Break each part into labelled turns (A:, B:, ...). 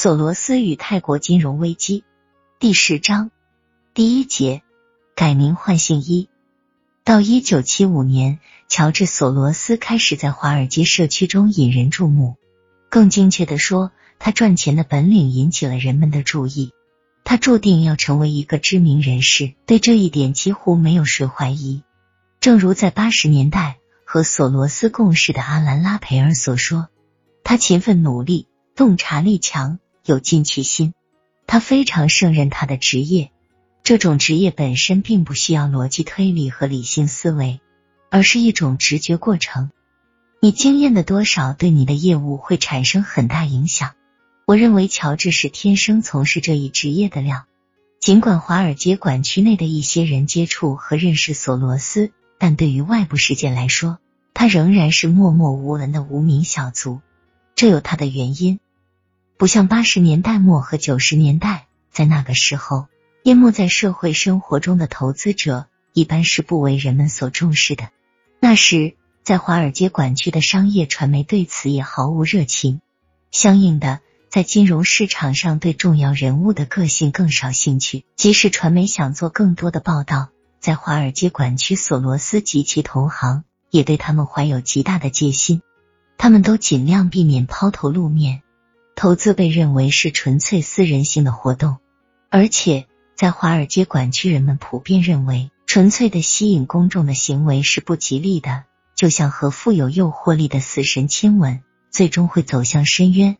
A: 索罗斯与泰国金融危机第十章第一节改名换姓一到一九七五年，乔治·索罗斯开始在华尔街社区中引人注目。更精确的说，他赚钱的本领引起了人们的注意。他注定要成为一个知名人士，对这一点几乎没有谁怀疑。正如在八十年代和索罗斯共事的阿兰·拉培尔所说，他勤奋努力。洞察力强，有进取心。他非常胜任他的职业。这种职业本身并不需要逻辑推理和理性思维，而是一种直觉过程。你经验的多少对你的业务会产生很大影响。我认为乔治是天生从事这一职业的料。尽管华尔街管区内的一些人接触和认识索罗斯，但对于外部世界来说，他仍然是默默无闻的无名小卒。这有他的原因。不像八十年代末和九十年代，在那个时候，淹没在社会生活中的投资者一般是不为人们所重视的。那时，在华尔街管区的商业传媒对此也毫无热情。相应的，在金融市场上对重要人物的个性更少兴趣。即使传媒想做更多的报道，在华尔街管区，索罗斯及其同行也对他们怀有极大的戒心。他们都尽量避免抛头露面。投资被认为是纯粹私人性的活动，而且在华尔街管区，人们普遍认为纯粹的吸引公众的行为是不吉利的，就像和富有诱惑力的死神亲吻，最终会走向深渊。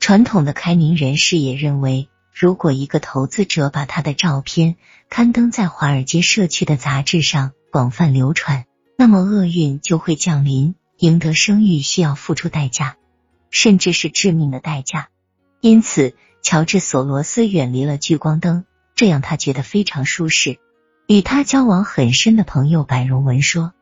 A: 传统的开明人士也认为，如果一个投资者把他的照片刊登在华尔街社区的杂志上，广泛流传，那么厄运就会降临。赢得声誉需要付出代价。甚至是致命的代价。因此，乔治·索罗斯远离了聚光灯，这样他觉得非常舒适。与他交往很深的朋友柏荣文说，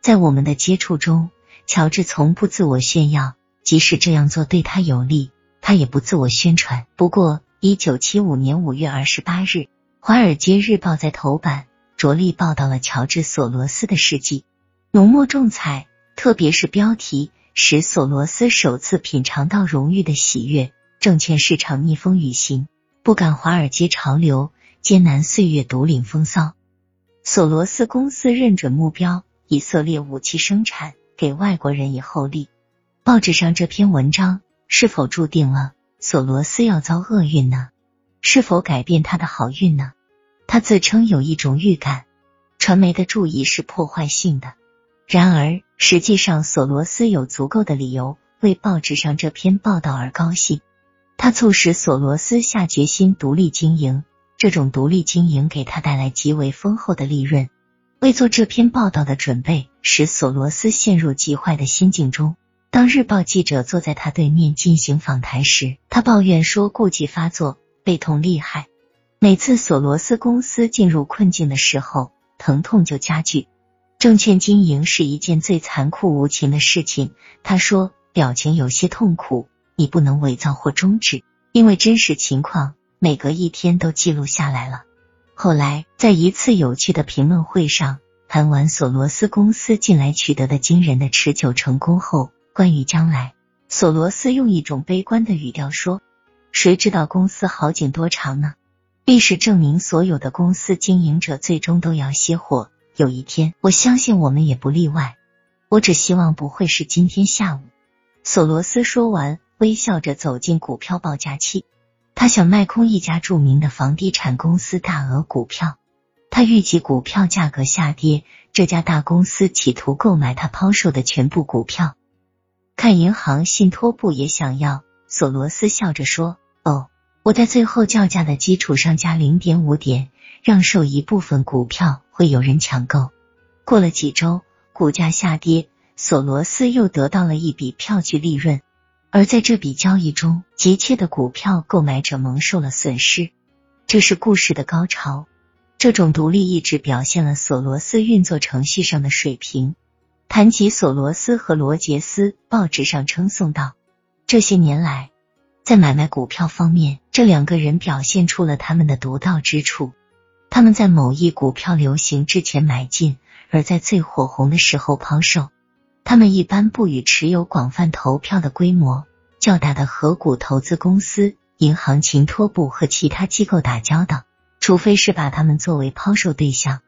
A: 在我们的接触中，乔治从不自我炫耀，即使这样做对他有利，他也不自我宣传。不过，一九七五年五月二十八日，《华尔街日报》在头版着力报道了乔治·索罗斯的事迹，浓墨重彩，特别是标题。使索罗斯首次品尝到荣誉的喜悦。证券市场逆风雨行，不赶华尔街潮流，艰难岁月独领风骚。索罗斯公司认准目标：以色列武器生产，给外国人以厚利。报纸上这篇文章是否注定了索罗斯要遭厄运呢？是否改变他的好运呢？他自称有一种预感，传媒的注意是破坏性的。然而，实际上，索罗斯有足够的理由为报纸上这篇报道而高兴。他促使索罗斯下决心独立经营，这种独立经营给他带来极为丰厚的利润。为做这篇报道的准备，使索罗斯陷入极坏的心境中。当日报记者坐在他对面进行访谈时，他抱怨说痼疾发作，背痛厉害。每次索罗斯公司进入困境的时候，疼痛就加剧。证券经营是一件最残酷无情的事情，他说，表情有些痛苦。你不能伪造或终止，因为真实情况每隔一天都记录下来了。后来，在一次有趣的评论会上，谈完索罗斯公司近来取得的惊人的持久成功后，关于将来，索罗斯用一种悲观的语调说：“谁知道公司好景多长呢？历史证明，所有的公司经营者最终都要熄火。”有一天，我相信我们也不例外。我只希望不会是今天下午。索罗斯说完，微笑着走进股票报价器。他想卖空一家著名的房地产公司大额股票。他预计股票价格下跌，这家大公司企图购买他抛售的全部股票。看银行信托部也想要。索罗斯笑着说：“哦，我在最后叫价的基础上加零点五点。”让售一部分股票会有人抢购。过了几周，股价下跌，索罗斯又得到了一笔票据利润。而在这笔交易中，急切的股票购买者蒙受了损失。这是故事的高潮。这种独立意志表现了索罗斯运作程序上的水平。谈及索罗斯和罗杰斯，报纸上称颂道：这些年来，在买卖股票方面，这两个人表现出了他们的独到之处。他们在某一股票流行之前买进，而在最火红的时候抛售。他们一般不与持有广泛投票的规模较大的合股投资公司银行、信托部和其他机构打交道，除非是把他们作为抛售对象。